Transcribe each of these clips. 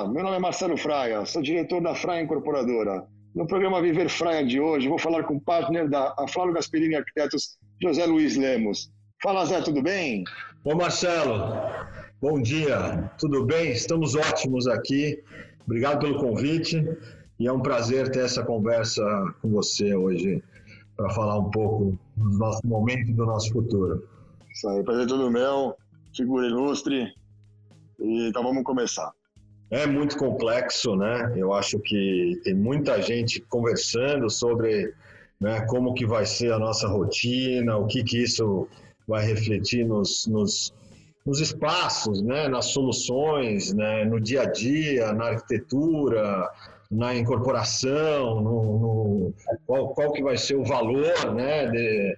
Olá, meu nome é Marcelo Fraia, sou diretor da Fraia Incorporadora. No programa Viver Fraia de hoje, vou falar com o partner da Aflalo Gasperini Arquitetos, José Luiz Lemos. Fala, Zé, tudo bem? Ô, Marcelo, bom dia, tudo bem? Estamos ótimos aqui. Obrigado pelo convite e é um prazer ter essa conversa com você hoje para falar um pouco do nosso momento e do nosso futuro. Isso aí, prazer é todo meu, figura ilustre. E, então vamos começar. É muito complexo, né? Eu acho que tem muita gente conversando sobre né, como que vai ser a nossa rotina, o que que isso vai refletir nos, nos, nos espaços, né, nas soluções, né, no dia a dia, na arquitetura, na incorporação, no, no qual, qual, que vai ser o valor né, de,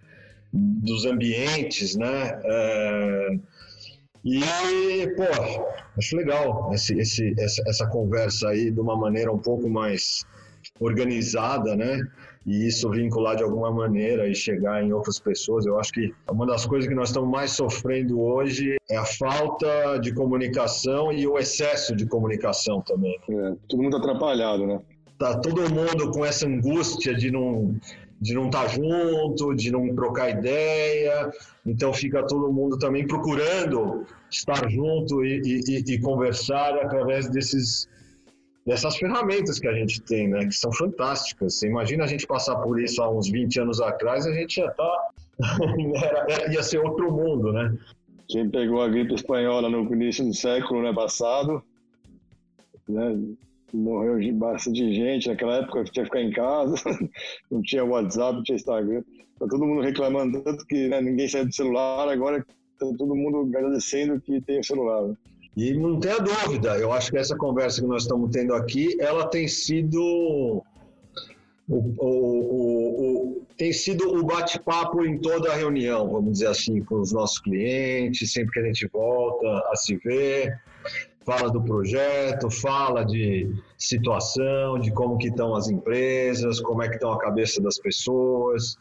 dos ambientes, né? É, e, pô, acho legal esse, esse, essa, essa conversa aí de uma maneira um pouco mais organizada, né? E isso vincular de alguma maneira e chegar em outras pessoas. Eu acho que uma das coisas que nós estamos mais sofrendo hoje é a falta de comunicação e o excesso de comunicação também. É, todo mundo atrapalhado, né? Tá todo mundo com essa angústia de não de não estar tá junto, de não trocar ideia. Então fica todo mundo também procurando estar junto e, e, e conversar através desses dessas ferramentas que a gente tem, né, que são fantásticas. Você imagina a gente passar por isso há uns 20 anos atrás, a gente já tá ia ser outro mundo, né? Quem pegou a gripe espanhola no início do século né, passado, né, morreu bastante gente. Naquela época tinha que ficar em casa, não tinha WhatsApp, não tinha Instagram. Tá todo mundo reclamando tanto que né, ninguém saiu do celular, agora tá todo mundo agradecendo que tem o celular. Né? E não tenha dúvida, eu acho que essa conversa que nós estamos tendo aqui, ela tem sido o, o, o, tem sido o bate-papo em toda a reunião, vamos dizer assim, com os nossos clientes, sempre que a gente volta a se ver, fala do projeto, fala de situação, de como que estão as empresas, como é que estão a cabeça das pessoas,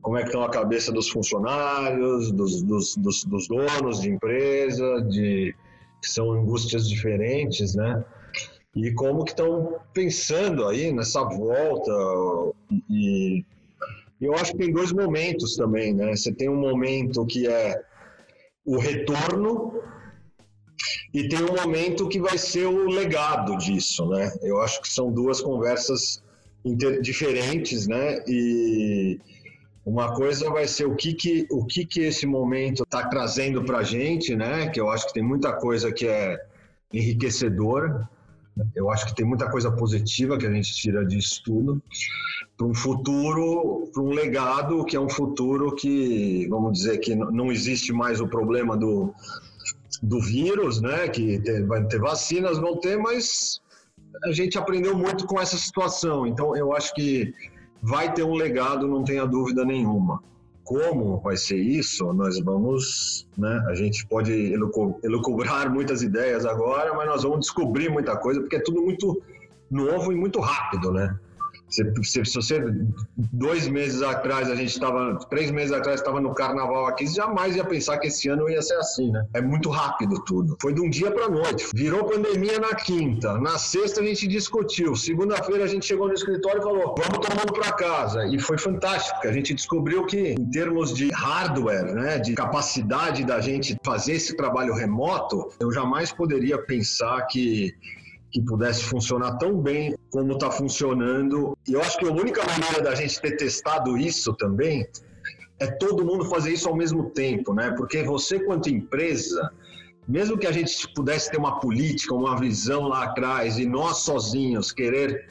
como é que estão a cabeça dos funcionários, dos, dos, dos, dos donos de empresa, de que são angústias diferentes, né? E como que estão pensando aí nessa volta e, e eu acho que tem dois momentos também, né? Você tem um momento que é o retorno e tem um momento que vai ser o legado disso, né? Eu acho que são duas conversas diferentes, né? E uma coisa vai ser o que que, o que, que esse momento está trazendo para a gente, né? Que eu acho que tem muita coisa que é enriquecedora. Eu acho que tem muita coisa positiva que a gente tira disso tudo para um futuro, para um legado que é um futuro que, vamos dizer, que não existe mais o problema do, do vírus, né? Que vai ter vacinas, vão ter, mas a gente aprendeu muito com essa situação. Então, eu acho que vai ter um legado, não tenha dúvida nenhuma. Como vai ser isso? Nós vamos, né? A gente pode elucubrar muitas ideias agora, mas nós vamos descobrir muita coisa, porque é tudo muito novo e muito rápido, né? Se, se, você, dois meses atrás, a gente estava, três meses atrás, estava no carnaval aqui, você jamais ia pensar que esse ano ia ser assim, né? É muito rápido tudo. Foi de um dia para noite. Virou pandemia na quinta. Na sexta, a gente discutiu. Segunda-feira, a gente chegou no escritório e falou: vamos todo mundo para casa. E foi fantástico. A gente descobriu que, em termos de hardware, né, de capacidade da gente fazer esse trabalho remoto, eu jamais poderia pensar que que pudesse funcionar tão bem como está funcionando. E eu acho que a única maneira da gente ter testado isso também é todo mundo fazer isso ao mesmo tempo, né? Porque você, quanto empresa, mesmo que a gente pudesse ter uma política, uma visão lá atrás e nós sozinhos querer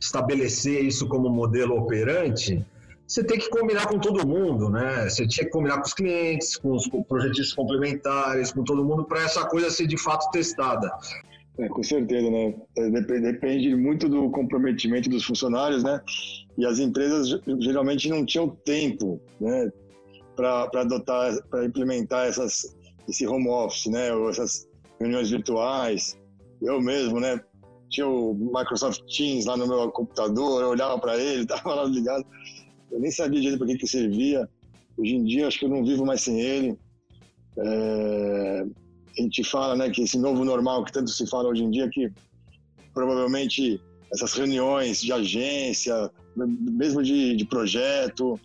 estabelecer isso como modelo operante, você tem que combinar com todo mundo, né? Você tinha que combinar com os clientes, com os projetistas complementares, com todo mundo para essa coisa ser de fato testada. É, com certeza, né? É, depende muito do comprometimento dos funcionários, né? E as empresas geralmente não tinham tempo, né? Para adotar, para implementar essas, esse home office, né? Ou essas reuniões virtuais. Eu mesmo, né? Tinha o Microsoft Teams lá no meu computador, eu olhava para ele, estava lá ligado. Eu nem sabia direito para que, que servia. Hoje em dia, acho que eu não vivo mais sem ele. É a gente fala, né, que esse novo normal que tanto se fala hoje em dia, que provavelmente essas reuniões de agência, mesmo de, de projeto,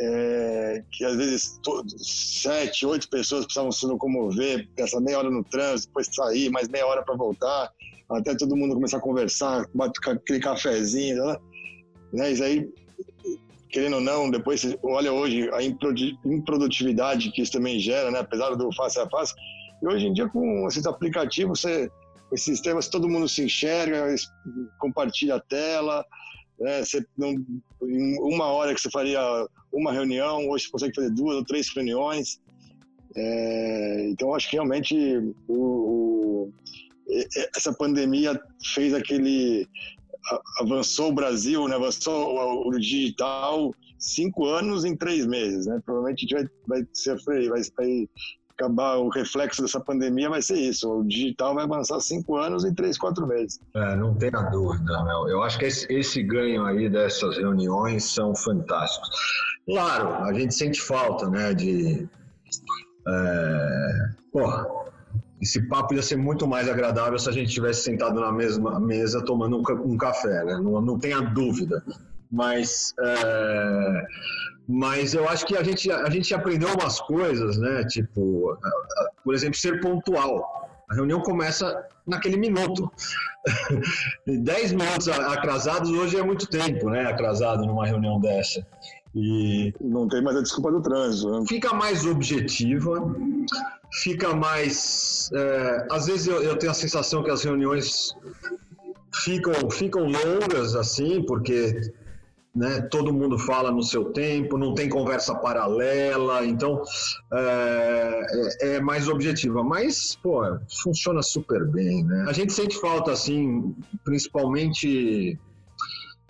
é, que às vezes sete, oito pessoas precisavam se locomover, essa meia hora no trânsito, depois sair, mais meia hora para voltar, até todo mundo começar a conversar, bater aquele cafezinho, né? né? Isso aí, querendo ou não, depois olha hoje a improdutividade que isso também gera, né? Apesar do face a face. E hoje em dia, com esses aplicativos, você, esses sistemas, todo mundo se enxerga, compartilha a tela, né? Você não, em uma hora que você faria uma reunião, hoje você consegue fazer duas ou três reuniões. É, então, acho que realmente o, o, essa pandemia fez aquele avançou o Brasil, né? avançou o, digital cinco anos em três meses, né? Provavelmente a gente vai, vai sofrer, vai, vai acabar o reflexo dessa pandemia vai ser isso. O digital vai avançar cinco anos em três, quatro meses. É, não tenha dúvida, Mel. Eu acho que esse, esse ganho aí dessas reuniões são fantásticos. Claro, a gente sente falta, né, de... É, porra, esse papo ia ser muito mais agradável se a gente tivesse sentado na mesma mesa tomando um, um café, né? Não, não tenha dúvida. Mas, é, mas eu acho que a gente, a gente aprendeu umas coisas, né? Tipo, por exemplo, ser pontual. A reunião começa naquele minuto. Dez minutos atrasados hoje é muito tempo, né? Atrasado numa reunião dessa. E não tem mais a desculpa do trânsito. Né? Fica mais objetiva, fica mais. É, às vezes eu, eu, tenho a sensação que as reuniões ficam, ficam longas, assim, porque né, todo mundo fala no seu tempo, não tem conversa paralela, então é, é, é mais objetiva. Mas, pô, funciona super bem, né? A gente sente falta, assim, principalmente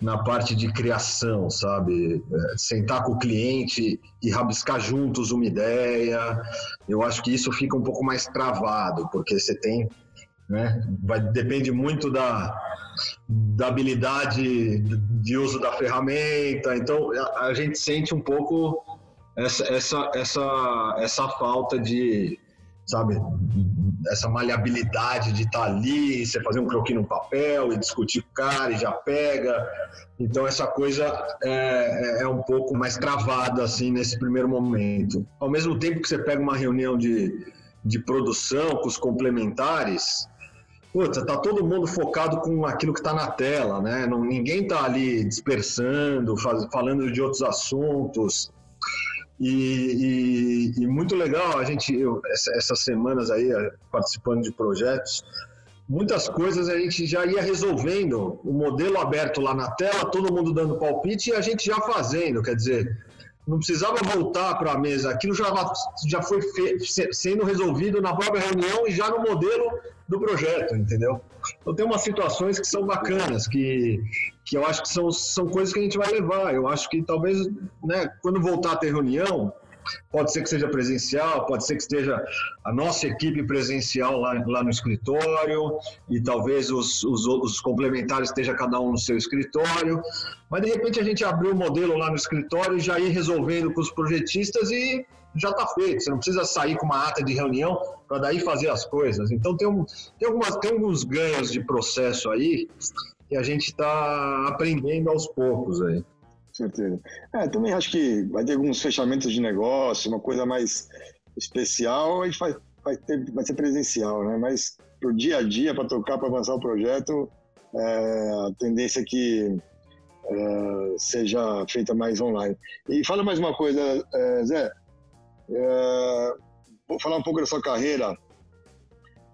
na parte de criação, sabe? É, sentar com o cliente e rabiscar juntos uma ideia. Eu acho que isso fica um pouco mais travado, porque você tem, né? Vai, depende muito da, da habilidade de uso da ferramenta. Então a, a gente sente um pouco essa, essa, essa, essa falta de sabe? Essa maleabilidade de estar tá ali, você fazer um croquis no papel e discutir com o cara e já pega. Então, essa coisa é, é, é um pouco mais travada, assim, nesse primeiro momento. Ao mesmo tempo que você pega uma reunião de, de produção com os complementares, Puta, tá todo mundo focado com aquilo que está na tela, né? Não, ninguém tá ali dispersando, faz, falando de outros assuntos. E, e, e, muito legal a gente, eu, essa, essas semanas aí, eh, participando de projetos, muitas coisas a gente já ia resolvendo, o modelo aberto lá na tela, todo mundo dando palpite e a gente já fazendo, quer dizer, não precisava voltar para a mesa, aquilo já, já foi fe, sendo resolvido na própria reunião e já no modelo do projeto, entendeu? Então tem umas situações que são bacanas, que que eu acho que são, são coisas que a gente vai levar. Eu acho que talvez, né, quando voltar a ter reunião, pode ser que seja presencial, pode ser que esteja a nossa equipe presencial lá, lá no escritório e talvez os, os, os complementares esteja cada um no seu escritório, mas de repente a gente abrir o modelo lá no escritório e já ir resolvendo com os projetistas e já está feito. Você não precisa sair com uma ata de reunião para daí fazer as coisas. Então tem, um, tem, algumas, tem alguns ganhos de processo aí que a gente está aprendendo aos poucos aí. Certeza. É, também acho que vai ter alguns fechamentos de negócio, uma coisa mais especial, gente vai, vai, ter, vai ser presencial, né? Mas pro dia a dia, para tocar, para avançar o projeto, é, a tendência é que é, seja feita mais online. E fala mais uma coisa, é, Zé. É, vou falar um pouco da sua carreira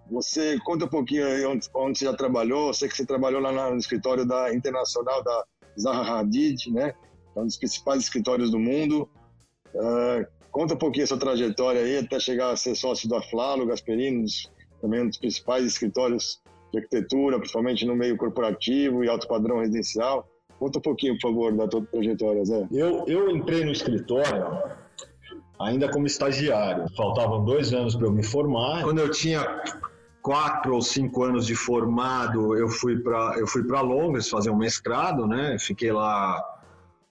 você conta um pouquinho aí onde, onde você já trabalhou. Eu sei que você trabalhou lá no escritório da Internacional da Zaha Hadid, né? É um dos principais escritórios do mundo. Uh, conta um pouquinho a sua trajetória aí até chegar a ser sócio da Flalo, Gasperinos, também um dos principais escritórios de arquitetura, principalmente no meio corporativo e alto padrão residencial. Conta um pouquinho, por favor, da tua trajetória, Zé. Eu, eu entrei no escritório ainda como estagiário. Faltavam dois anos para eu me formar. Quando eu tinha quatro ou cinco anos de formado, eu fui para eu fui para Londres fazer um mestrado, né? Fiquei lá,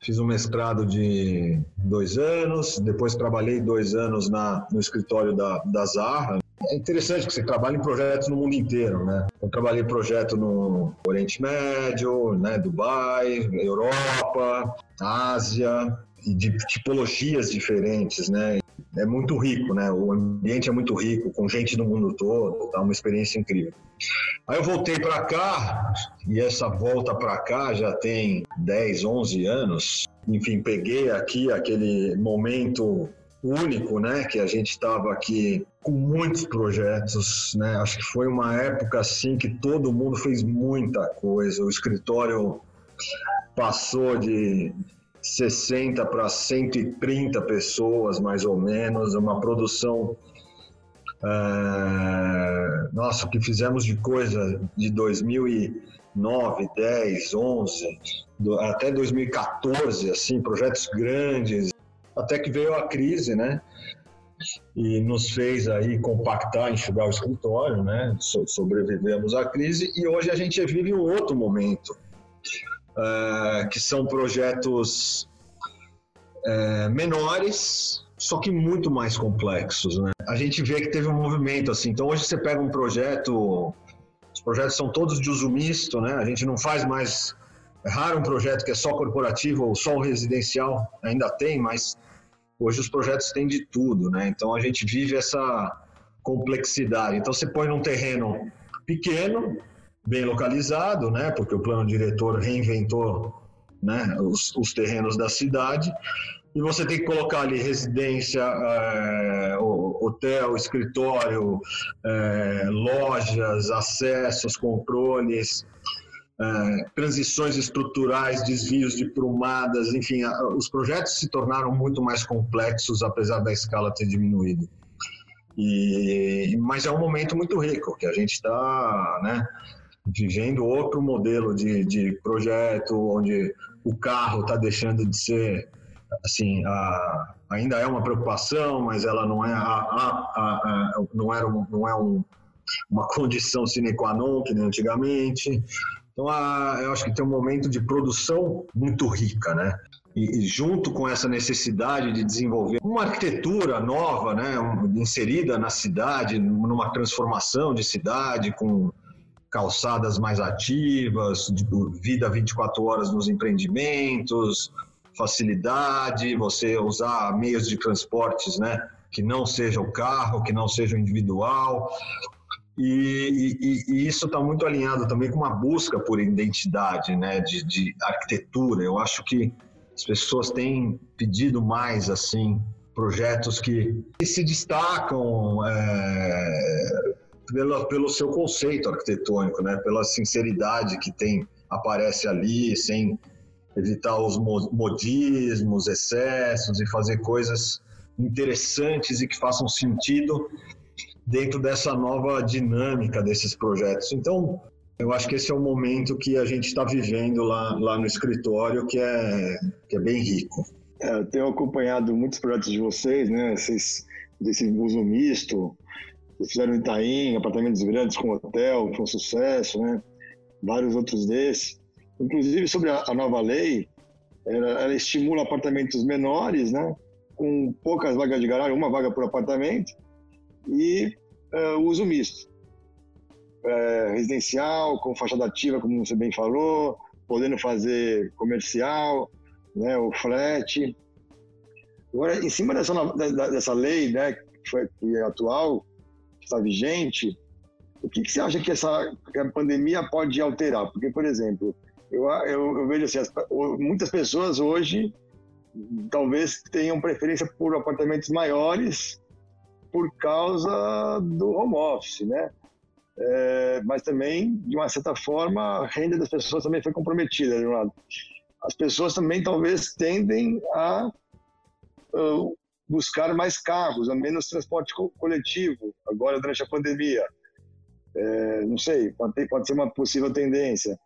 fiz um mestrado de dois anos, depois trabalhei dois anos na, no escritório da, da. É interessante que você trabalha em projetos no mundo inteiro, né? Eu trabalhei em projeto no Oriente Médio, né, Dubai, Europa, Ásia, de tipologias diferentes, né? É muito rico, né? O ambiente é muito rico, com gente do mundo todo, tá uma experiência incrível. Aí eu voltei para cá, e essa volta para cá já tem 10, 11 anos. Enfim, peguei aqui aquele momento único, né? Que a gente estava aqui com muitos projetos, né? Acho que foi uma época assim que todo mundo fez muita coisa. O escritório passou de 60 para 130 pessoas, mais ou menos, uma produção. É, nossa, o que fizemos de coisa de 2009, 10, 11, até 2014, assim, projetos grandes, até que veio a crise, né? E nos fez aí compactar, enxugar o escritório, né? So sobrevivemos à crise e hoje a gente vive um outro momento, uh, que são projetos uh, menores, só que muito mais complexos, né? A gente vê que teve um movimento assim. Então hoje você pega um projeto, os projetos são todos de uso misto, né? A gente não faz mais é raro um projeto que é só corporativo ou só residencial, ainda tem, mas hoje os projetos têm de tudo, né? Então a gente vive essa complexidade. Então você põe num terreno pequeno, bem localizado, né? Porque o plano diretor reinventou, né? Os, os terrenos da cidade e você tem que colocar ali residência, é, hotel, escritório, é, lojas, acessos, controles, é, transições estruturais, desvios de prumadas, enfim, os projetos se tornaram muito mais complexos, apesar da escala ter diminuído. E, mas é um momento muito rico, que a gente está né, vivendo outro modelo de, de projeto, onde o carro está deixando de ser, assim, a, ainda é uma preocupação, mas ela não é, a, a, não era não é um, uma condição sine qua non, que nem antigamente. Então, a, eu acho que tem um momento de produção muito rica, né? E, e, junto com essa necessidade de desenvolver uma arquitetura nova, né, um, inserida na cidade, numa transformação de cidade, com calçadas mais ativas, vida 24 horas nos empreendimentos, facilidade, você usar meios de transportes, né, que não seja o carro, que não seja o individual, e, e, e isso está muito alinhado também com uma busca por identidade, né, de, de, arquitetura. Eu acho que as pessoas têm pedido mais assim projetos que, que se destacam é, pelo, pelo seu conceito arquitetônico, né, pela sinceridade que tem aparece ali, sem evitar os modismos, excessos e fazer coisas interessantes e que façam sentido dentro dessa nova dinâmica desses projetos. Então, eu acho que esse é o momento que a gente está vivendo lá, lá no escritório, que é, que é bem rico. É, eu tenho acompanhado muitos projetos de vocês, né? Vocês, desse uso misto, fizeram Itaim, apartamentos grandes com hotel, foi um sucesso, né? Vários outros desses. Inclusive, sobre a, a nova lei, ela, ela, estimula apartamentos menores, né? Com poucas vagas de garagem, uma vaga por apartamento, e uh, uso misto. É, residencial, com fachada ativa, como você bem falou, podendo fazer comercial, né, o flat. Agora, em cima dessa, dessa lei, né, que, é atual, está vigente, o que, que, você acha que, essa, que a pandemia pode alterar? Porque, por exemplo, eu, eu, eu vejo assim, as, muitas pessoas hoje talvez tenham preferência por apartamentos maiores por causa do home office, né? É, mas também, de uma certa forma, a renda das pessoas também foi comprometida, de um lado. As pessoas também talvez tendem a uh, buscar mais carros, a menos transporte co coletivo, agora durante a pandemia. É, não sei, pode, pode, ser uma possível tendência.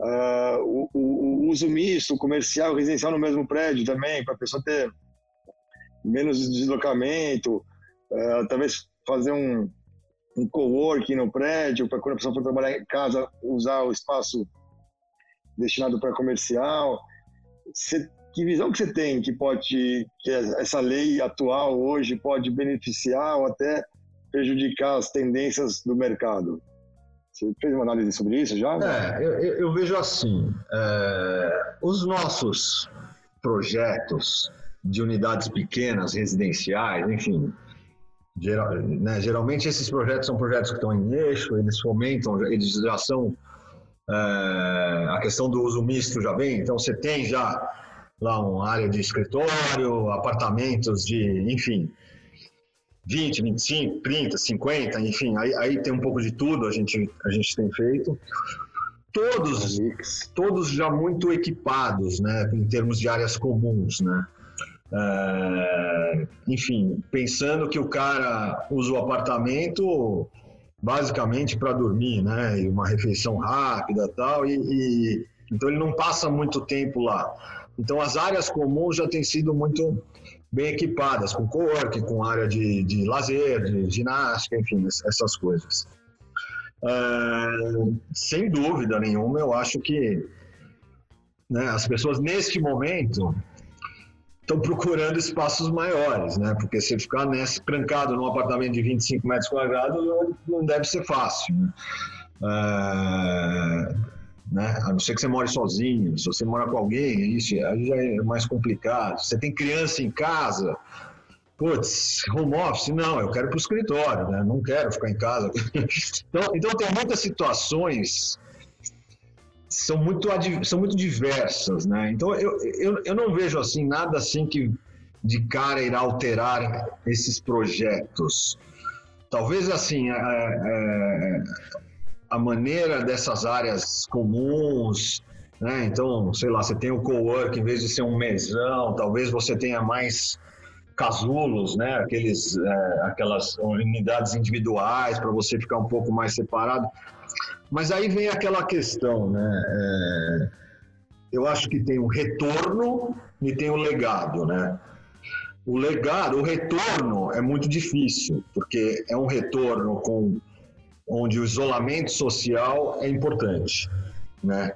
Uh, o, o, o, uso misto, comercial, residencial no mesmo prédio também, para a pessoa ter menos deslocamento, uh, talvez fazer um, um coworking no prédio, para quando a pessoa for trabalhar em casa, usar o espaço destinado para comercial. Cê, que visão que você tem que pode, que essa lei atual hoje pode beneficiar ou até prejudicar as tendências do mercado? Você fez uma análise sobre isso já? É, eu, eu vejo assim, é, os nossos projetos de unidades pequenas, residenciais, enfim, geral, né, geralmente esses projetos são projetos que estão em eixo, eles fomentam, eles já são é, a questão do uso misto já vem, então você tem já lá uma área de escritório, apartamentos de, enfim, 20, 25, 30, 50, enfim, aí, aí tem um pouco de tudo a gente, a gente tem feito. Todos, todos já muito equipados, né, em termos de áreas comuns, né. É, enfim, pensando que o cara usa o apartamento basicamente para dormir, né, e uma refeição rápida tal, e, e então ele não passa muito tempo lá. Então as áreas comuns já têm sido muito bem equipadas, com co-work, com área de, de lazer, de ginástica, enfim, essas coisas. Uh, sem dúvida nenhuma, eu acho que né, as pessoas neste momento estão procurando espaços maiores, né? Porque se ficar nesse trancado num apartamento de 25 metros quadrados não deve ser fácil. Né? Uh, né? A não ser que você more sozinho, se você mora com alguém, isso aí já é mais complicado. Você tem criança em casa, putz, home office, não, eu quero ir para o escritório, né? Não quero ficar em casa. então, então tem muitas situações são muito são muito diversas, né? Então eu, eu, eu não vejo assim nada assim que de cara irá alterar esses projetos. Talvez assim é, é, a maneira dessas áreas comuns, né? Então, sei lá, você tem o co-work em vez de ser um mesão, talvez você tenha mais casulos, né? Aqueles, é, aquelas unidades individuais para você ficar um pouco mais separado. Mas aí vem aquela questão, né? É, eu acho que tem o retorno e tem o legado, né? O legado, o retorno é muito difícil, porque é um retorno com onde o isolamento social é importante, né?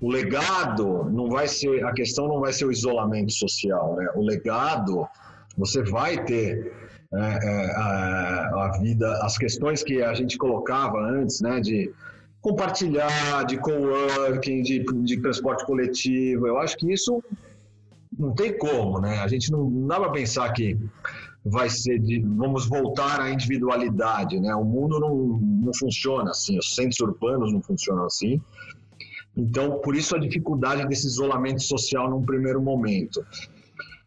O legado não vai ser a questão não vai ser o isolamento social, né? O legado você vai ter é, é, a, a, vida, as questões que a gente colocava antes, né? De compartilhar, de coworking, de, de transporte coletivo. Eu acho que isso não tem como, né? A gente não, não dá para pensar que vai ser de vamos voltar à individualidade, né? O mundo não, não funciona assim, os centros urbanos não funcionam assim. Então, por isso a dificuldade desse isolamento social num primeiro momento.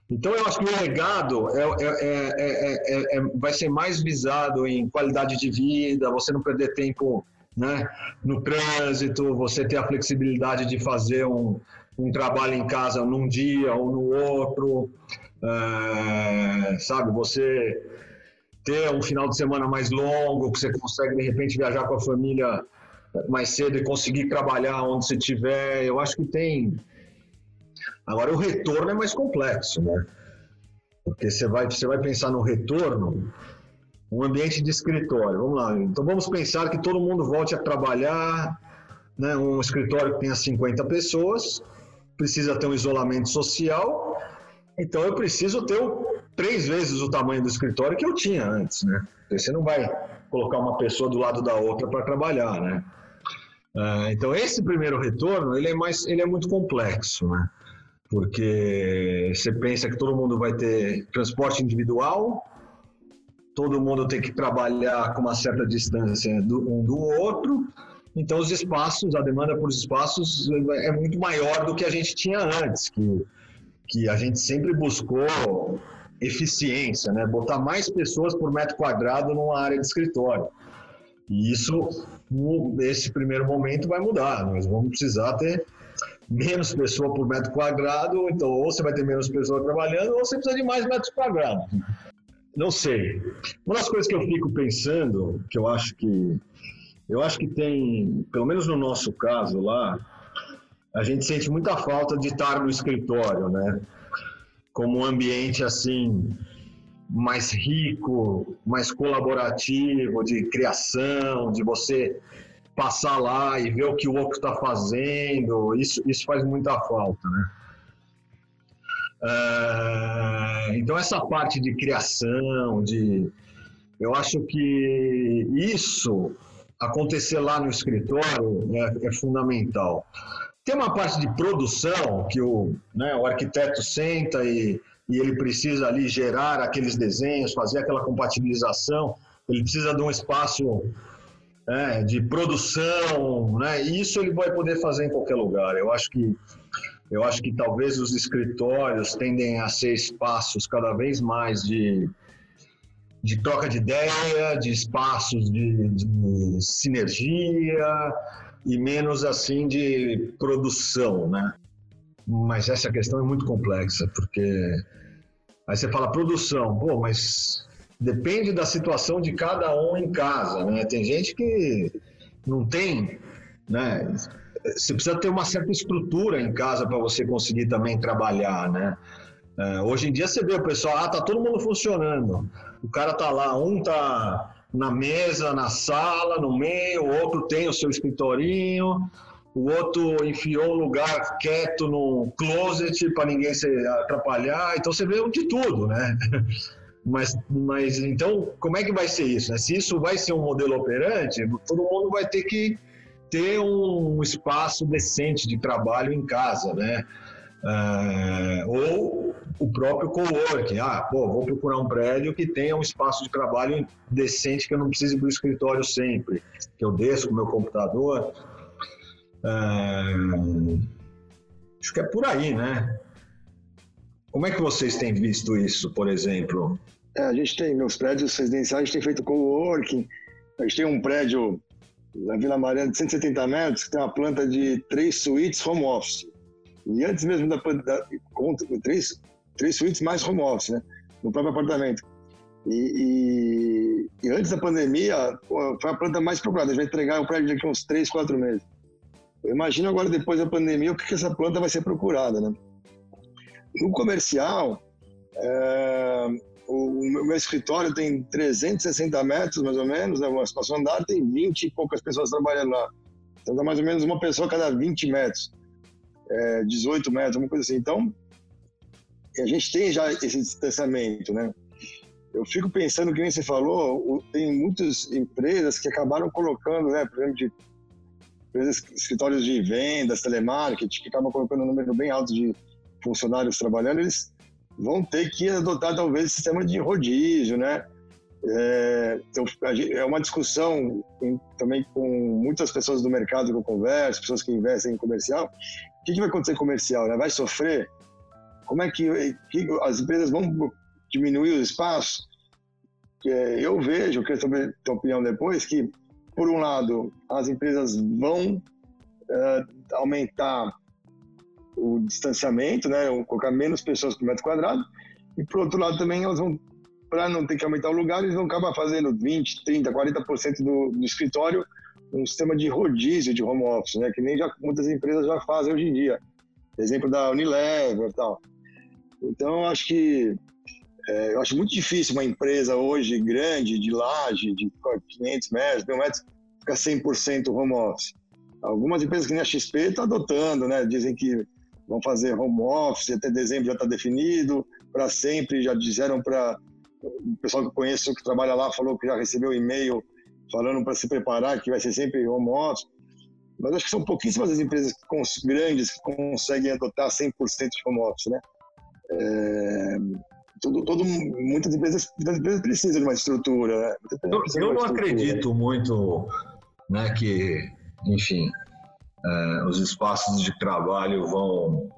Então, eu acho que o legado é, é, é, vai ser mais visado em qualidade de vida, você não perder tempo né, no trânsito, você ter a flexibilidade de fazer um, um trabalho em casa num dia ou no outro, é, sabe, você ter um final de semana mais longo, que você consegue de repente viajar com a família mais cedo e conseguir trabalhar onde você estiver. Eu acho que tem. Agora, o retorno é mais complexo, né? Porque você vai, você vai pensar no retorno, um ambiente de escritório. Vamos lá. Então, vamos pensar que todo mundo volte a trabalhar, né? um escritório que tenha 50 pessoas, precisa ter um isolamento social então eu preciso ter o, três vezes o tamanho do escritório que eu tinha antes, né? Você não vai colocar uma pessoa do lado da outra para trabalhar, né? Uh, então esse primeiro retorno ele é mais, ele é muito complexo, né? Porque você pensa que todo mundo vai ter transporte individual, todo mundo tem que trabalhar com uma certa distância do, um do outro, então os espaços, a demanda por espaços é muito maior do que a gente tinha antes, que que a gente sempre buscou eficiência, né? Botar mais pessoas por metro quadrado numa área de escritório. E isso, nesse primeiro momento, vai mudar. Nós vamos precisar ter menos pessoa por metro quadrado, então ou você vai ter menos pessoas trabalhando, ou você precisa de mais metros quadrados. Não sei. Uma das coisas que eu fico pensando, que eu acho que eu acho que tem, pelo menos no nosso caso lá, a gente sente muita falta de estar no escritório, né? Como um ambiente assim mais rico, mais colaborativo, de criação, de você passar lá e ver o que o outro está fazendo, isso, isso faz muita falta, né? Uh, então essa parte de criação, de Eu acho que isso acontecer lá no escritório é, é fundamental. Tem uma parte de produção que o, né, o arquiteto senta e, e ele precisa ali gerar aqueles desenhos, fazer aquela compatibilização, ele precisa de um espaço né, de produção, né? E isso ele vai poder fazer em qualquer lugar. Eu acho que eu acho que talvez os escritórios tendem a ser espaços cada vez mais de, de troca de ideia, de espaços de, de sinergia e menos assim de produção, né? Mas essa questão é muito complexa, porque aí você fala produção, pô, mas depende da situação de cada um em casa, né? Tem gente que não tem, né? você precisa ter uma certa estrutura em casa para você conseguir também trabalhar, né? É, hoje em dia você vê o pessoal, ah, tá todo mundo funcionando. O cara tá lá, um tá na mesa, na sala, no meio, o outro tem o seu escritorinho, o outro enfiou um lugar quieto no closet para ninguém se atrapalhar. Então você vê de tudo, né? Mas, mas então, como é que vai ser isso? Né? Se isso vai ser um modelo operante, todo mundo vai ter que ter um espaço decente de trabalho em casa, né? Uh, ou o próprio coworking. Ah, pô, vou procurar um prédio que tenha um espaço de trabalho decente que eu não precise ir para o escritório sempre, que eu desço com o meu computador. Uh, acho que é por aí, né? Como é que vocês têm visto isso, por exemplo? É, a gente tem, meus prédios residenciais, a gente tem feito coworking, a gente tem um prédio na Vila Mariana de 170 metros, que tem uma planta de três suítes home office. E antes mesmo da, da três, três suítes mais home office, né? No próprio apartamento. E, e, e antes da pandemia, foi a planta mais procurada. A gente vai entregar o prédio daqui uns três, quatro meses. Eu imagino agora, depois da pandemia, o que, que essa planta vai ser procurada, né? No comercial, é, o, meu escritório tem 360 metros, mais ou menos, né? uma espaço andar, tem 20 e poucas pessoas trabalhando lá. Então dá mais ou menos uma pessoa a cada 20 metros, é, 18 metros, uma coisa assim. Então, a gente tem já esse distanciamento, né? Eu fico pensando, que nem você falou, tem muitas empresas que acabaram colocando, né, por exemplo, de empresas, escritórios de vendas, telemarketing, que acabam colocando um número bem alto de funcionários trabalhando, eles vão ter que adotar talvez sistema de rodízio, né? É, então, é uma discussão também com muitas pessoas do mercado que eu converso, pessoas que investem em comercial. O que, que vai acontecer em comercial? Né? Vai sofrer? Como é que, que as empresas vão diminuir os espaços? É, eu vejo, quero saber a tua opinião depois, que, por um lado, as empresas vão é, aumentar o distanciamento, né, colocar menos pessoas por metro quadrado, e por outro lado também elas vão, para não ter que aumentar o lugar, eles vão acabar fazendo 20, 30, 40% do, do escritório um sistema de rodízio de home office, né, que nem já, muitas empresas já fazem hoje em dia. Exemplo da Unilever e tal. Então, acho que é, eu acho muito difícil uma empresa hoje grande, de laje, de 500 metros, mil metros, ficar 100% home office. Algumas empresas que nem a XP estão tá adotando, né? Dizem que vão fazer home office, até dezembro já está definido, para sempre, já disseram para o pessoal que eu conheço que trabalha lá, falou que já recebeu e-mail falando para se preparar, que vai ser sempre home office. Mas acho que são pouquíssimas as empresas grandes que conseguem adotar 100% de home office, né? É, todo, todo, muitas, empresas, muitas empresas precisam de uma estrutura, né? Eu, eu não acredito muito né, que, enfim, é, os espaços de trabalho vão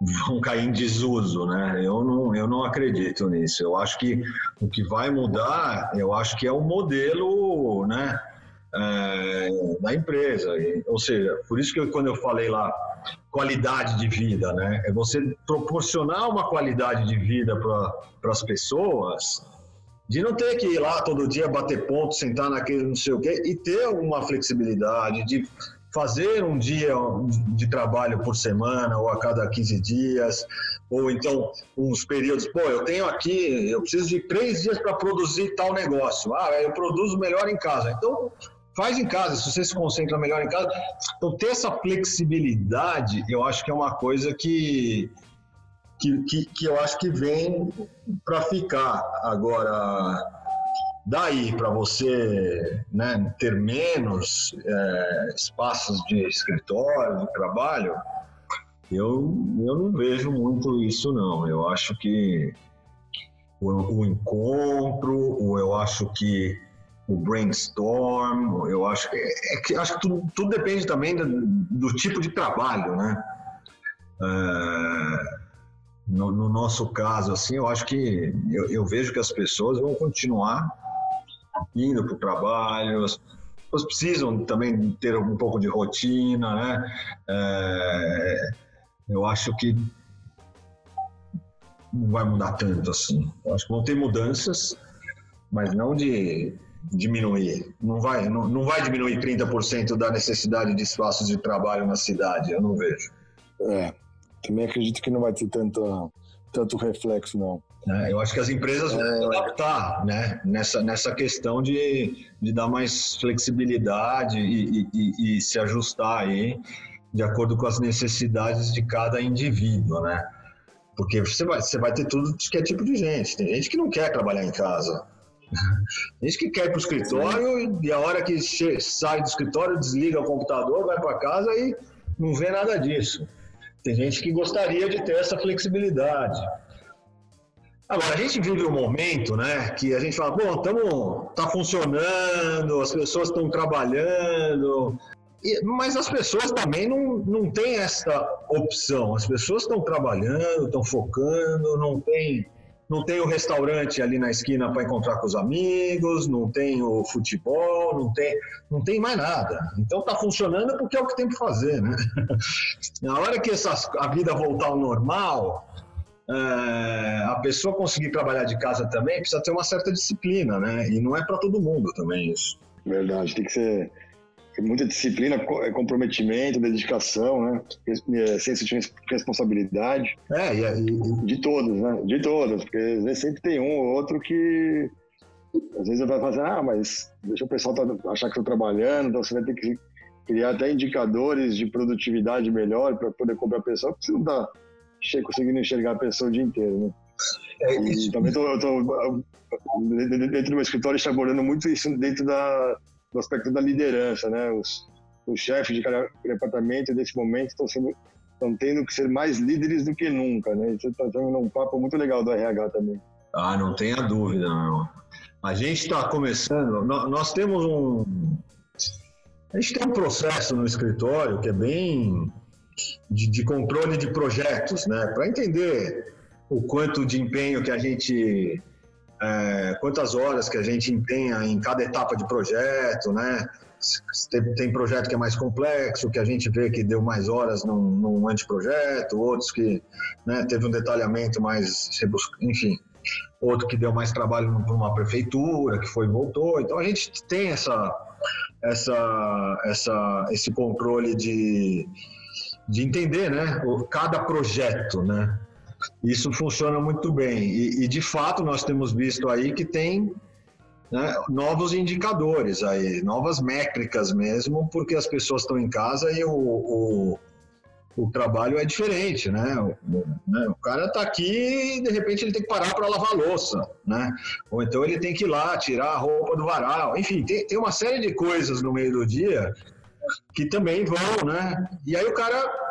vão cair em desuso, né? Eu não, eu não acredito nisso. Eu acho que o que vai mudar, eu acho que é o modelo, né, é, da empresa. Ou seja, por isso que eu, quando eu falei lá qualidade de vida, né, é você proporcionar uma qualidade de vida para as pessoas de não ter que ir lá todo dia bater ponto, sentar naquele não sei o quê, e ter uma flexibilidade de fazer um dia de trabalho por semana ou a cada 15 dias, ou então uns períodos, pô, eu tenho aqui, eu preciso de três dias para produzir tal negócio. Ah, eu produzo melhor em casa. Então, faz em casa, se você se concentra melhor em casa. Então, ter essa flexibilidade, eu acho que é uma coisa que, que, que, que eu acho que vem para ficar. Agora, Daí para você né, ter menos é, espaços de escritório, de trabalho, eu, eu não vejo muito isso não. Eu acho que o, o encontro, ou eu acho que o brainstorm, eu acho que, é que acho que tudo, tudo depende também do, do, tipo de trabalho, né? É, no, no, nosso caso, assim, eu acho que eu, eu vejo que as pessoas vão continuar indo para o trabalho, as pessoas precisam também ter um pouco de rotina, né? É, eu acho que não vai mudar tanto assim. Eu acho que vão ter mudanças, mas não de diminuir. Não vai, não, não vai diminuir 30% da necessidade de espaços de trabalho na cidade, eu não vejo. É, também acredito que não vai ter tanto, tanto reflexo, não. É, eu acho que as empresas vão é... adaptar né, nessa, nessa questão de, de dar mais flexibilidade e, e, e se ajustar aí de acordo com as necessidades de cada indivíduo, né? Porque você vai, você vai ter tudo que é tipo de gente. Tem gente que não quer trabalhar em casa. Gente que quer ir para o escritório e a hora que sai do escritório, desliga o computador, vai para casa e não vê nada disso. Tem gente que gostaria de ter essa flexibilidade. Agora, a gente vive um momento, né, que a gente fala, bom, tamo, tá funcionando, as pessoas estão trabalhando, e, mas as pessoas também não, não têm essa opção. As pessoas estão trabalhando, estão focando, não tem, não tem o restaurante ali na esquina para encontrar com os amigos, não tem o futebol, não tem, não tem mais nada. Então está funcionando porque é o que tem que fazer, né? Na hora que essa, a vida voltar ao normal, é, a pessoa conseguir trabalhar de casa também precisa ter uma certa disciplina, né? E não é para todo mundo também isso. Verdade, tem que ser muita disciplina, é, comprometimento, dedicação, né? É, senso de responsabilidade. É, e, e, de todos, né? De todos, porque às vezes sempre tem um ou outro que às vezes vai fazer, ah, mas deixa o pessoal tá, achar que estou trabalhando, então você vai ter que criar até indicadores de produtividade melhor para poder cobrar a pessoa, porque você não está conseguindo enxergar a pessoa o dia inteiro, né? É, e também estou dentro do meu escritório estabelecendo muito isso dentro da no aspecto da liderança, né? Os, os chefes de cada departamento nesse momento estão sendo estão tendo que ser mais líderes do que nunca, né? Isso está tendo um papo muito legal do RH também. Ah, não tenha dúvida, não. A gente está começando, nós temos um, a gente tem um processo no escritório que é bem de, de controle de projetos, né? Para entender o quanto de empenho que a gente é, quantas horas que a gente empenha em cada etapa de projeto, né? Tem, tem, projeto que é mais complexo, que a gente vê que deu mais horas num, num anteprojeto, outros que né, teve um detalhamento mais, enfim, outro que deu mais trabalho para uma prefeitura, que foi e voltou. Então a gente tem essa, essa, essa, esse controle de, de entender, né, cada projeto, né? Isso funciona muito bem. E, e de fato, nós temos visto aí que tem né, novos indicadores aí, novas métricas mesmo, porque as pessoas estão em casa e o, o, o trabalho é diferente, né? O, né? o cara está aqui e de repente ele tem que parar para lavar louça, né? Ou então ele tem que ir lá tirar a roupa do varal. Enfim, tem, tem uma série de coisas no meio do dia que também vão, né? E aí o cara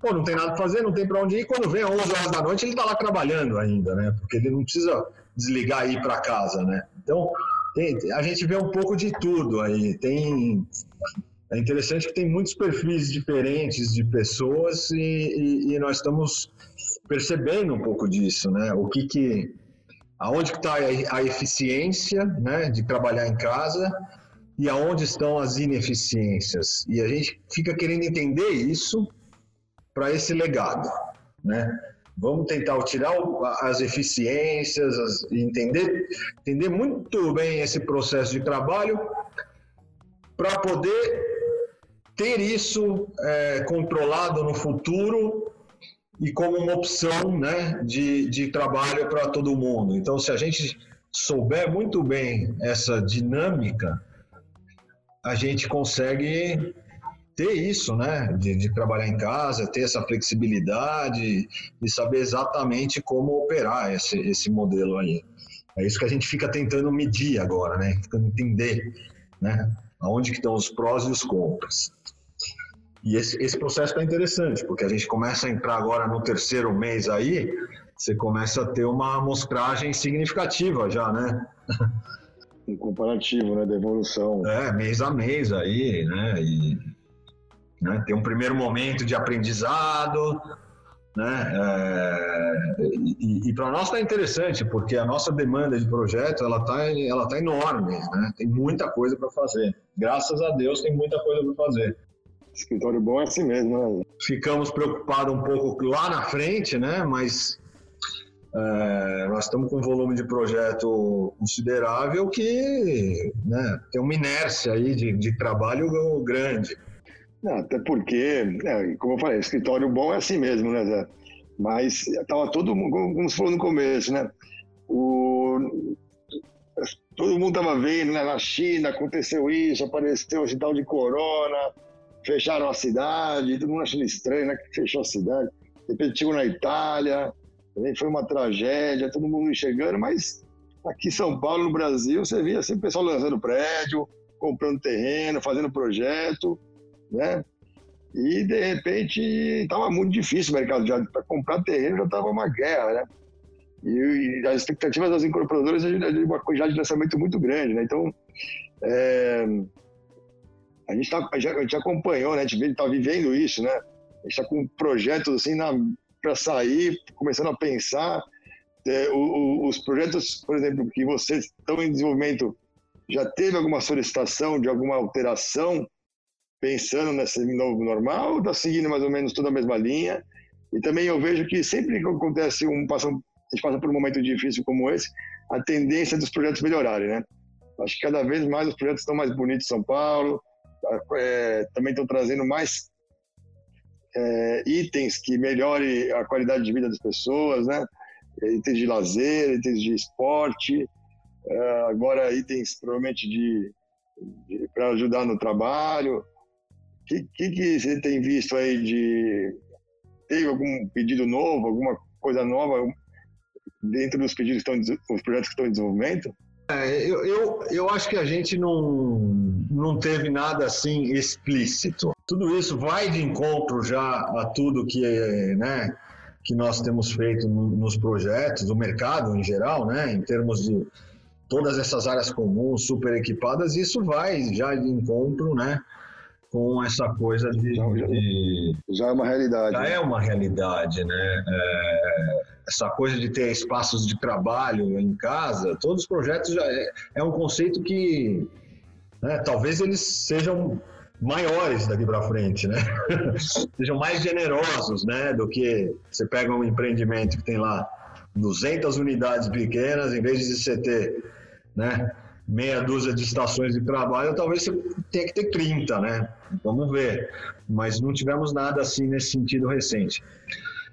pô, não tem nada para fazer, não tem para onde ir. Quando vem às 11 horas da noite, ele está lá trabalhando ainda, né? Porque ele não precisa desligar e ir para casa, né? Então, tem, a gente vê um pouco de tudo aí. Tem é interessante que tem muitos perfis diferentes de pessoas e, e, e nós estamos percebendo um pouco disso, né? O que que aonde está a eficiência, né, de trabalhar em casa e aonde estão as ineficiências. E a gente fica querendo entender isso para esse legado, né? Vamos tentar tirar as eficiências, as, entender, entender muito bem esse processo de trabalho para poder ter isso é, controlado no futuro e como uma opção né, de, de trabalho para todo mundo. Então, se a gente souber muito bem essa dinâmica, a gente consegue ter isso, né? De, de, trabalhar em casa, ter essa flexibilidade e saber exatamente como operar esse, esse modelo aí. É isso que a gente fica tentando medir agora, né? Tentando entender, né? Aonde que estão os prós e os contras. E esse, esse processo está interessante, porque a gente começa a entrar agora no terceiro mês aí, você começa a ter uma amostragem significativa já, né? Um comparativo, né, da evolução. É, mês a mês aí, né? E né, tem um primeiro momento de aprendizado, né? É, e, e para nós está interessante, porque a nossa demanda de projeto ela está ela tá enorme, né? Tem muita coisa para fazer. Graças a Deus tem muita coisa para fazer. Escritório bom é assim mesmo, né? Ficamos preocupados um pouco lá na frente, né? Mas é, nós estamos com um volume de projeto considerável que né, tem uma inércia aí de, de trabalho grande. Não, até porque, é, como eu falei, escritório bom é assim mesmo, né, Zé? Mas estava todo mundo, como você falou no começo, né? O, todo mundo estava vendo, né? Na China aconteceu isso, apareceu o tal de corona, fecharam a cidade, todo mundo achando estranho, né? Que fechou a cidade. De repente chegou na Itália, também foi uma tragédia, todo mundo enxergando, mas aqui em São Paulo, no Brasil, você via assim, o pessoal lançando prédio, comprando terreno, fazendo projeto né? E de repente estava muito difícil o mercado já para comprar terreno já estava uma guerra, né? E, e, as expectativas das incorporadoras de uma quantidade de lançamento muito grande, né? Então é, a gente tá, já, a gente acompanhou, né? A gente está vivendo isso, né? A gente está com projetos assim para sair, começando a pensar é, o, o, os projetos, por exemplo, que vocês estão em desenvolvimento, já teve alguma solicitação de alguma alteração pensando nesse novo normal, está seguindo mais ou menos toda a mesma linha. E também eu vejo que sempre que acontece um, passa, a gente passa por um momento difícil como esse, a tendência dos projetos melhorarem, né? Acho que cada vez mais os projetos estão mais bonitos em São Paulo, é, também estão trazendo mais é, itens que melhore a qualidade de vida das pessoas, né? Itens de lazer, itens de esporte, é, agora itens provavelmente de, de para ajudar no trabalho. O que, que, que, você tem visto aí de. Teve algum pedido novo, alguma coisa nova dentro dos pedidos que estão, os projetos que estão em desenvolvimento? É, eu, eu, eu acho que a gente não, não teve nada assim explícito. Tudo isso vai de encontro já a tudo que, né, que nós temos feito nos projetos, do mercado em geral, né, em termos de todas essas áreas comuns, super equipadas, isso vai já de encontro, né, com essa coisa de, já, de, já é uma realidade. Já né? é uma realidade, né? É, essa coisa de ter espaços de trabalho em casa, todos os projetos já é, é um conceito que né, talvez eles sejam maiores daqui para frente, né? sejam mais generosos, né? Do que você pega um empreendimento que tem lá 200 unidades pequenas, em vez de você ter, né? meia dúzia de estações de trabalho, talvez você tenha que ter 30, né? Vamos ver. Mas não tivemos nada assim nesse sentido recente.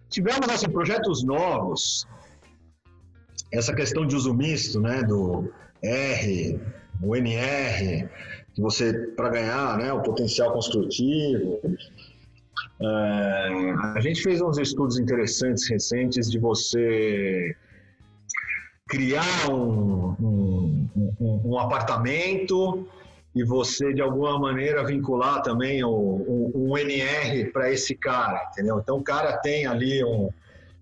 Tivemos assim, projetos novos, essa questão de uso misto, né? Do R, o NR, que você, para ganhar né, o potencial construtivo. É, a gente fez uns estudos interessantes recentes de você criar um, um, um, um apartamento e você de alguma maneira vincular também o, um, NR para esse cara, entendeu? Então o cara tem ali um,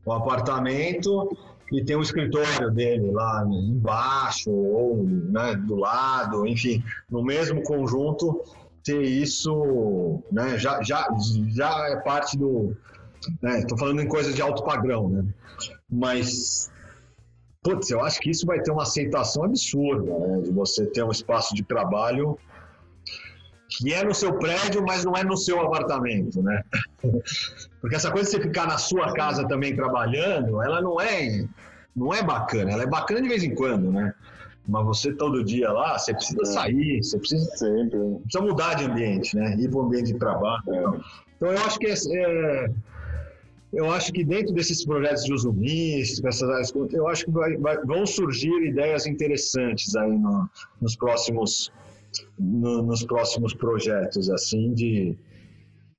um apartamento e tem um escritório dele lá embaixo ou né, do lado, enfim, no mesmo conjunto ter isso, né, já, já, já é parte do, estou né, falando em coisas de alto padrão, né, mas Putz, eu acho que isso vai ter uma aceitação absurda, né? De você ter um espaço de trabalho que é no seu prédio, mas não é no seu apartamento, né? Porque essa coisa de você ficar na sua casa também trabalhando, ela não é, não é bacana. Ela é bacana de vez em quando, né? Mas você todo dia lá, você precisa é. sair, você precisa, Sempre. precisa mudar de ambiente, né? Ir para o ambiente de trabalho. É. Então, eu acho que é, é eu acho que dentro desses projetos de uso misto, essas áreas, eu acho que vai, vai, vão surgir ideias interessantes aí no, nos próximos no, nos próximos projetos assim de,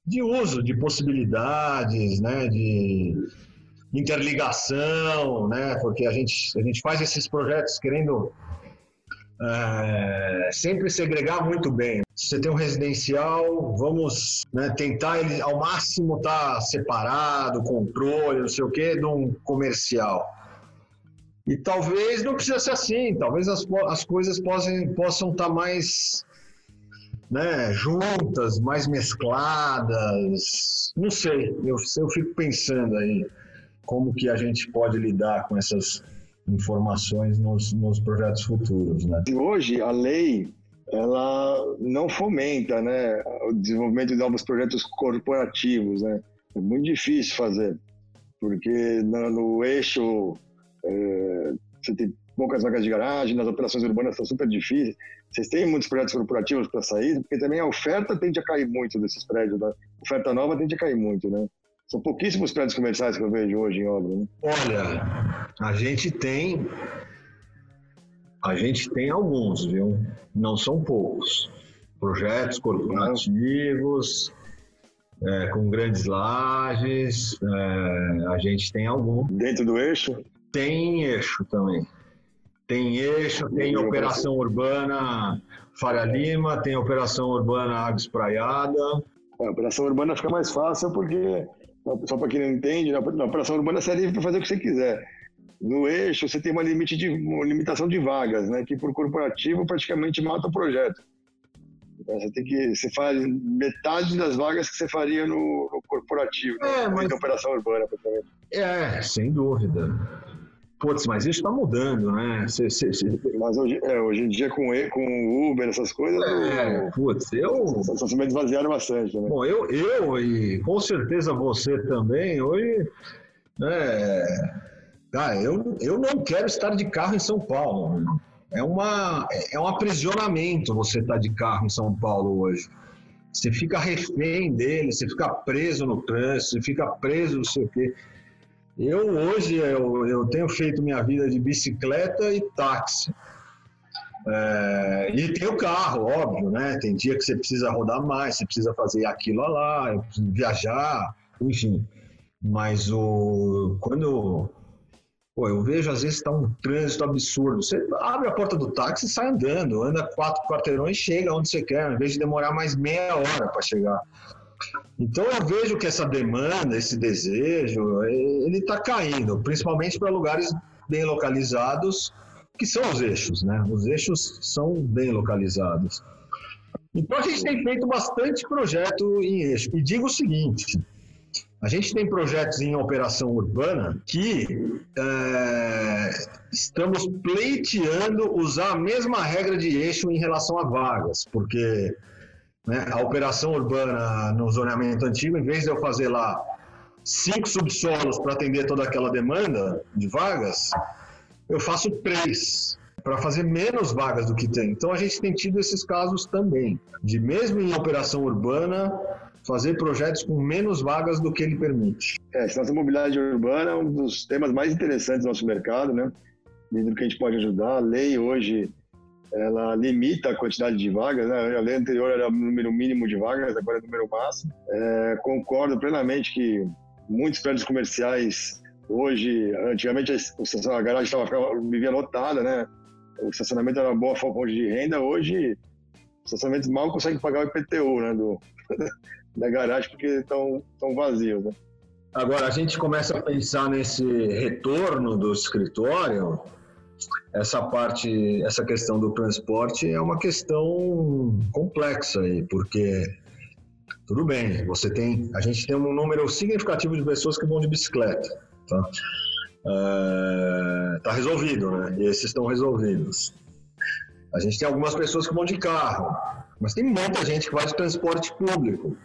de uso de possibilidades, né, de interligação, né? Porque a gente, a gente faz esses projetos querendo é, sempre segregar muito bem. Se você tem um residencial, vamos né, tentar ele ao máximo estar tá separado, controle, não sei o quê, de um comercial. E talvez não precisa ser assim, talvez as, as coisas possam, possam estar tá mais né, juntas, mais mescladas. Não sei, eu, eu fico pensando aí como que a gente pode lidar com essas informações nos, nos projetos futuros. Né? Hoje, a lei ela não fomenta né, o desenvolvimento de novos projetos corporativos. Né? É muito difícil fazer, porque no, no eixo é, você tem poucas vagas de garagem, nas operações urbanas são super difíceis. Vocês têm muitos projetos corporativos para sair, porque também a oferta tende a cair muito desses prédios. Né? A oferta nova tende a cair muito, né? São pouquíssimos prédios comerciais que eu vejo hoje em obra. Né? Olha, a gente tem. A gente tem alguns, viu? Não são poucos. Projetos corporativos, é, com grandes lajes, é, a gente tem algum. Dentro do eixo? Tem eixo também. Tem eixo, tem operação urbana Faria Lima, tem operação urbana Água Espraiada. É, a operação urbana fica mais fácil porque só para quem não entende, na operação urbana você é livre para fazer o que você quiser. No eixo, você tem uma, limite de, uma limitação de vagas, né, que por corporativo praticamente mata o projeto. Então, você tem que você faz metade das vagas que você faria no, no corporativo, é, né, mas... na operação urbana. É, sem dúvida. Putz, mas isso está mudando, né? Cê, cê, cê... Mas hoje, é, hoje em dia, com, com Uber, essas coisas. É, eu, putz, eu. Só se esvaziaram bastante, né? Bom, eu, eu e com certeza você também, hoje. Né, cara, eu, eu não quero estar de carro em São Paulo. É, uma, é um aprisionamento você estar de carro em São Paulo hoje. Você fica refém dele, você fica preso no trânsito, você fica preso não sei o quê. Eu hoje eu, eu tenho feito minha vida de bicicleta e táxi. É, e tem o carro, óbvio, né? Tem dia que você precisa rodar mais, você precisa fazer aquilo lá, viajar, enfim. Mas o quando pô, eu vejo às vezes está um trânsito absurdo. Você abre a porta do táxi e sai andando, anda quatro quarteirões e chega onde você quer, em vez de demorar mais meia hora para chegar. Então eu vejo que essa demanda, esse desejo, ele está caindo, principalmente para lugares bem localizados, que são os eixos, né? Os eixos são bem localizados. Então a gente tem feito bastante projeto em eixo. E digo o seguinte: a gente tem projetos em operação urbana que é, estamos pleiteando usar a mesma regra de eixo em relação a vagas, porque né? A operação urbana no zoneamento antigo, em vez de eu fazer lá cinco subsolos para atender toda aquela demanda de vagas, eu faço três para fazer menos vagas do que tem. Então a gente tem tido esses casos também, de mesmo em operação urbana, fazer projetos com menos vagas do que ele permite. É, a mobilidade urbana é um dos temas mais interessantes do nosso mercado, né? Dentro do que a gente pode ajudar. A lei hoje ela limita a quantidade de vagas, né? A lei anterior era o número mínimo de vagas, agora é o número máximo. É, concordo plenamente que muitos prédios comerciais hoje, antigamente a garagem estava vivia lotada, né? O estacionamento era uma boa fonte de renda, hoje os estacionamentos mal conseguem pagar o IPTU, né? Do, da garagem porque estão tão vazios, né? Agora, a gente começa a pensar nesse retorno do escritório, essa parte, essa questão do transporte é uma questão complexa aí, porque tudo bem, você tem, a gente tem um número significativo de pessoas que vão de bicicleta, tá? É, tá resolvido, né? E esses estão resolvidos. A gente tem algumas pessoas que vão de carro, mas tem muita gente que vai de transporte público.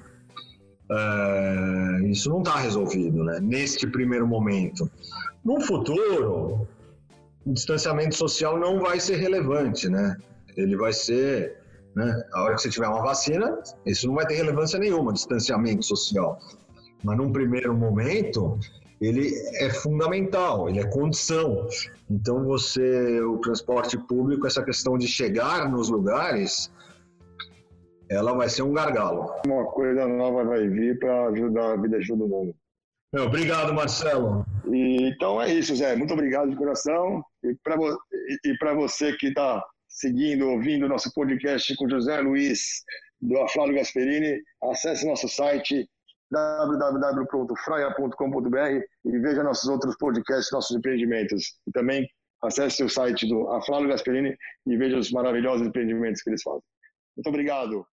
É, isso não está resolvido, né? Neste primeiro momento. No futuro, o distanciamento social não vai ser relevante, né? Ele vai ser, né? A hora que você tiver uma vacina, isso não vai ter relevância nenhuma, distanciamento social. Mas num primeiro momento, ele é fundamental, ele é condição. Então você, o transporte público, essa questão de chegar nos lugares, ela vai ser um gargalo. Uma coisa nova vai vir para ajudar a vida de todo mundo. Obrigado, Marcelo. E, então é isso, Zé. Muito obrigado de coração. E para você que está seguindo, ouvindo nosso podcast com José Luiz do Aflávio Gasperini, acesse nosso site www.fraia.com.br e veja nossos outros podcasts, nossos empreendimentos. E também acesse o site do Aflávio Gasperini e veja os maravilhosos empreendimentos que eles fazem. Muito obrigado.